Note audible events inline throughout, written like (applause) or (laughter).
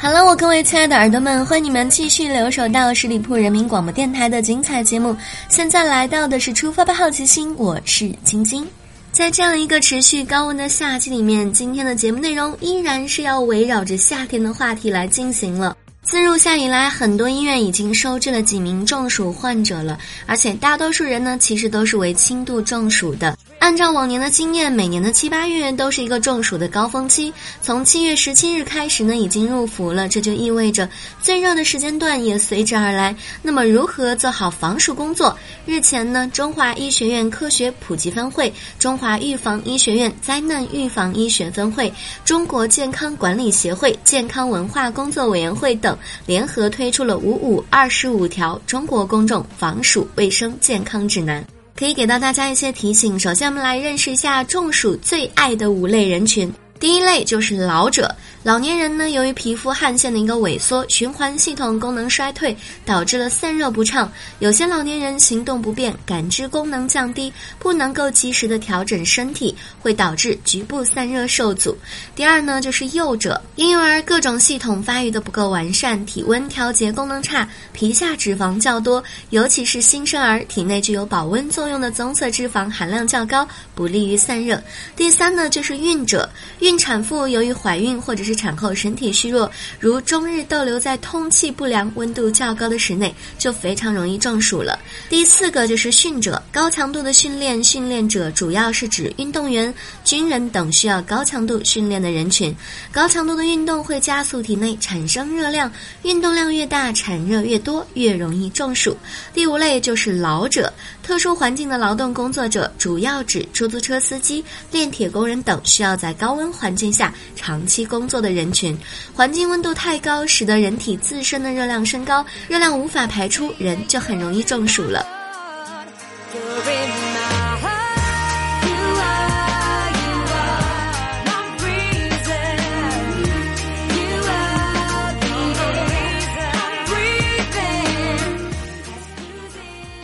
Hello，各位亲爱的耳朵们，欢迎你们继续留守到十里铺人民广播电台的精彩节目。现在来到的是出发吧好奇心，我是晶晶。在这样一个持续高温的夏季里面，今天的节目内容依然是要围绕着夏天的话题来进行了。自入夏以来，很多医院已经收治了几名中暑患者了，而且大多数人呢，其实都是为轻度中暑的。按照往年的经验，每年的七八月都是一个中暑的高峰期。从七月十七日开始呢，已经入伏了，这就意味着最热的时间段也随之而来。那么，如何做好防暑工作？日前呢，中华医学院科学普及分会、中华预防医学院灾难预防医学分会、中国健康管理协会健康文化工作委员会等联合推出了“五五二十五条”中国公众防暑卫生健康指南。可以给到大家一些提醒。首先，我们来认识一下中暑最爱的五类人群。第一类就是老者，老年人呢，由于皮肤汗腺的一个萎缩，循环系统功能衰退，导致了散热不畅。有些老年人行动不便，感知功能降低，不能够及时的调整身体，会导致局部散热受阻。第二呢，就是幼者，婴幼儿各种系统发育的不够完善，体温调节功能差，皮下脂肪较多，尤其是新生儿，体内具有保温作用的棕色脂肪含量较高，不利于散热。第三呢，就是孕者。孕孕产妇由于怀孕或者是产后身体虚弱，如终日逗留在通气不良、温度较高的室内，就非常容易中暑了。第四个就是训者，高强度的训练，训练者主要是指运动员、军人等需要高强度训练的人群。高强度的运动会加速体内产生热量，运动量越大，产热越多，越容易中暑。第五类就是老者，特殊环境的劳动工作者，主要指出租车司机、炼铁工人等需要在高温。环境下长期工作的人群，环境温度太高，使得人体自身的热量升高，热量无法排出，人就很容易中暑了。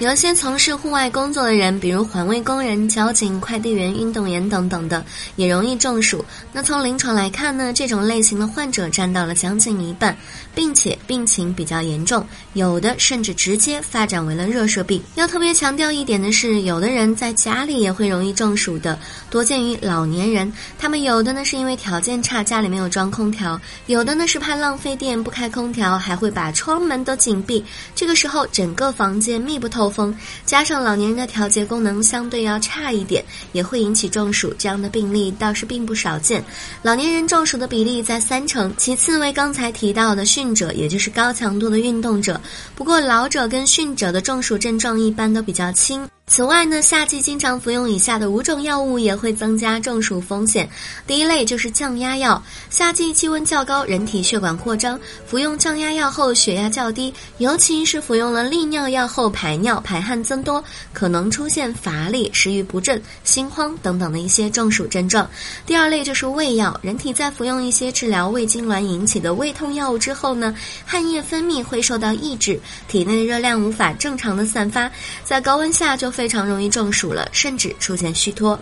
有些从事户外工作的人，比如环卫工人、交警、快递员、运动员等等的，也容易中暑。那从临床来看呢，这种类型的患者占到了将近一半，并且病情比较严重，有的甚至直接发展为了热射病。要特别强调一点的是，有的人在家里也会容易中暑的，多见于老年人。他们有的呢是因为条件差，家里没有装空调；有的呢是怕浪费电，不开空调，还会把窗门都紧闭。这个时候，整个房间密不透风，加上老年人的调节功能相对要差一点，也会引起中暑。这样的病例倒是并不少见。老年人中暑的比例在三成，其次为刚才提到的训者，也就是高强度的运动者。不过老者跟训者的中暑症状一般都比较轻。此外呢，夏季经常服用以下的五种药物也会增加中暑风险。第一类就是降压药，夏季气温较高，人体血管扩张，服用降压药后血压较低，尤其是服用了利尿药后排尿、排汗增多，可能出现乏力、食欲不振、心慌等等的一些中暑症状。第二类就是胃药，人体在服用一些治疗胃痉挛引起的胃痛药物之后呢，汗液分泌会受到抑制，体内的热量无法正常的散发，在高温下就非常容易中暑了，甚至出现虚脱。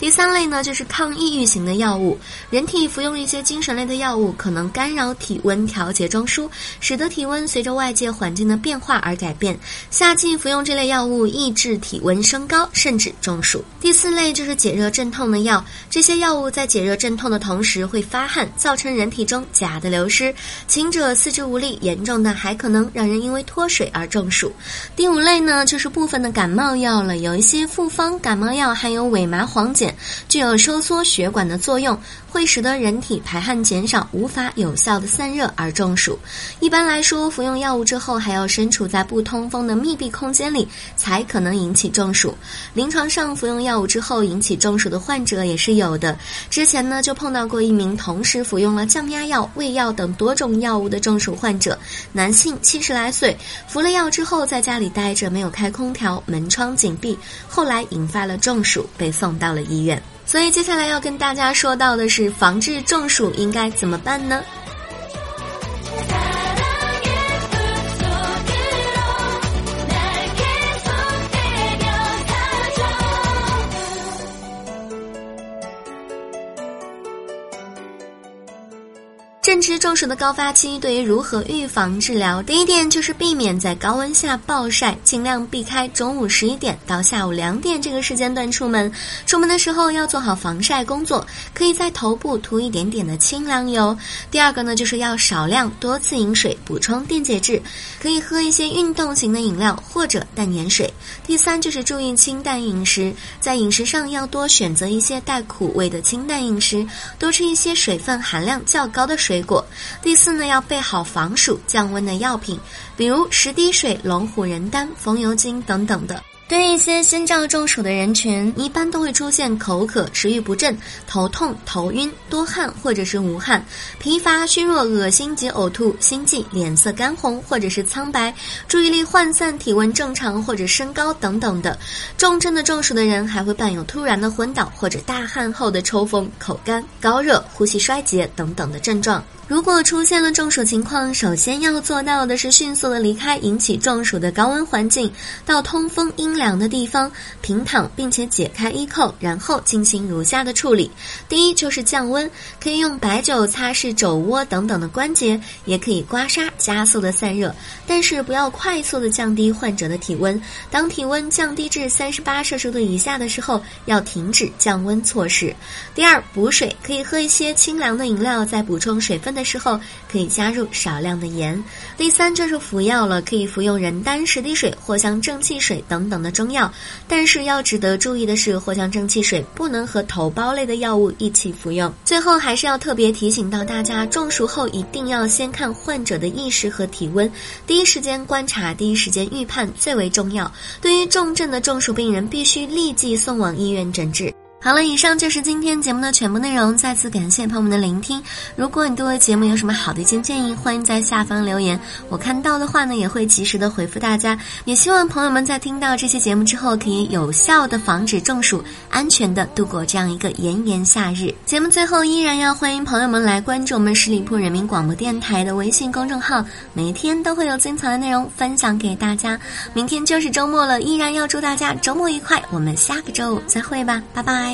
第三类呢，就是抗抑郁型的药物，人体服用一些精神类的药物，可能干扰体温调节中枢，使得体温随着外界环境的变化而改变。夏季服用这类药物，抑制体温升高，甚至中暑。第四类就是解热镇痛的药，这些药物在解热镇痛的同时会发汗，造成人体中钾的流失，轻者四肢无力，严重的还可能让人因为脱水而中暑。第五类呢，就是部分的感冒药。到了，有一些复方感冒药含有伪麻黄碱，具有收缩血管的作用，会使得人体排汗减少，无法有效的散热而中暑。一般来说，服用药物之后还要身处在不通风的密闭空间里，才可能引起中暑。临床上服用药物之后引起中暑的患者也是有的。之前呢，就碰到过一名同时服用了降压药、胃药等多种药物的中暑患者，男性，七十来岁，服了药之后在家里待着，没有开空调，门窗 (laughs) 紧闭，后来引发了中暑，被送到了医院。所以接下来要跟大家说到的是，防治中暑应该怎么办呢？正值中暑的高发期，对于如何预防治疗，第一点就是避免在高温下暴晒，尽量避开中午十一点到下午两点这个时间段出门。出门的时候要做好防晒工作，可以在头部涂一点点的清凉油。第二个呢，就是要少量多次饮水，补充电解质，可以喝一些运动型的饮料或者淡盐水。第三就是注意清淡饮食，在饮食上要多选择一些带苦味的清淡饮食，多吃一些水分含量较高的水。水果。第四呢，要备好防暑降温的药品，比如十滴水、龙虎人丹、风油精等等的。对一些先兆中暑的人群，一般都会出现口渴、食欲不振、头痛、头晕、多汗或者是无汗、疲乏、虚弱、恶心及呕吐、心悸、脸色干红或者是苍白、注意力涣散、体温正常或者升高等等的。重症的中暑的人还会伴有突然的昏倒或者大汗后的抽风、口干、高热、呼吸衰竭等等的症状。如果出现了中暑情况，首先要做到的是迅速的离开引起中暑的高温环境，到通风阴凉的地方平躺，并且解开衣扣，然后进行如下的处理：第一就是降温，可以用白酒擦拭肘窝等等的关节，也可以刮痧加速的散热，但是不要快速的降低患者的体温。当体温降低至三十八摄氏度以下的时候，要停止降温措施。第二，补水，可以喝一些清凉的饮料，再补充水分。的时候可以加入少量的盐。第三就是服药了，可以服用人丹十滴水、藿香正气水等等的中药。但是要值得注意的是，藿香正气水不能和头孢类的药物一起服用。最后还是要特别提醒到大家，中暑后一定要先看患者的意识和体温，第一时间观察，第一时间预判最为重要。对于重症的中暑病人，必须立即送往医院诊治。好了，以上就是今天节目的全部内容。再次感谢朋友们的聆听。如果你对我的节目有什么好的一些建议，欢迎在下方留言。我看到的话呢，也会及时的回复大家。也希望朋友们在听到这期节目之后，可以有效的防止中暑，安全的度过这样一个炎炎夏日。节目最后依然要欢迎朋友们来关注我们十里铺人民广播电台的微信公众号，每天都会有精彩的内容分享给大家。明天就是周末了，依然要祝大家周末愉快。我们下个周五再会吧，拜拜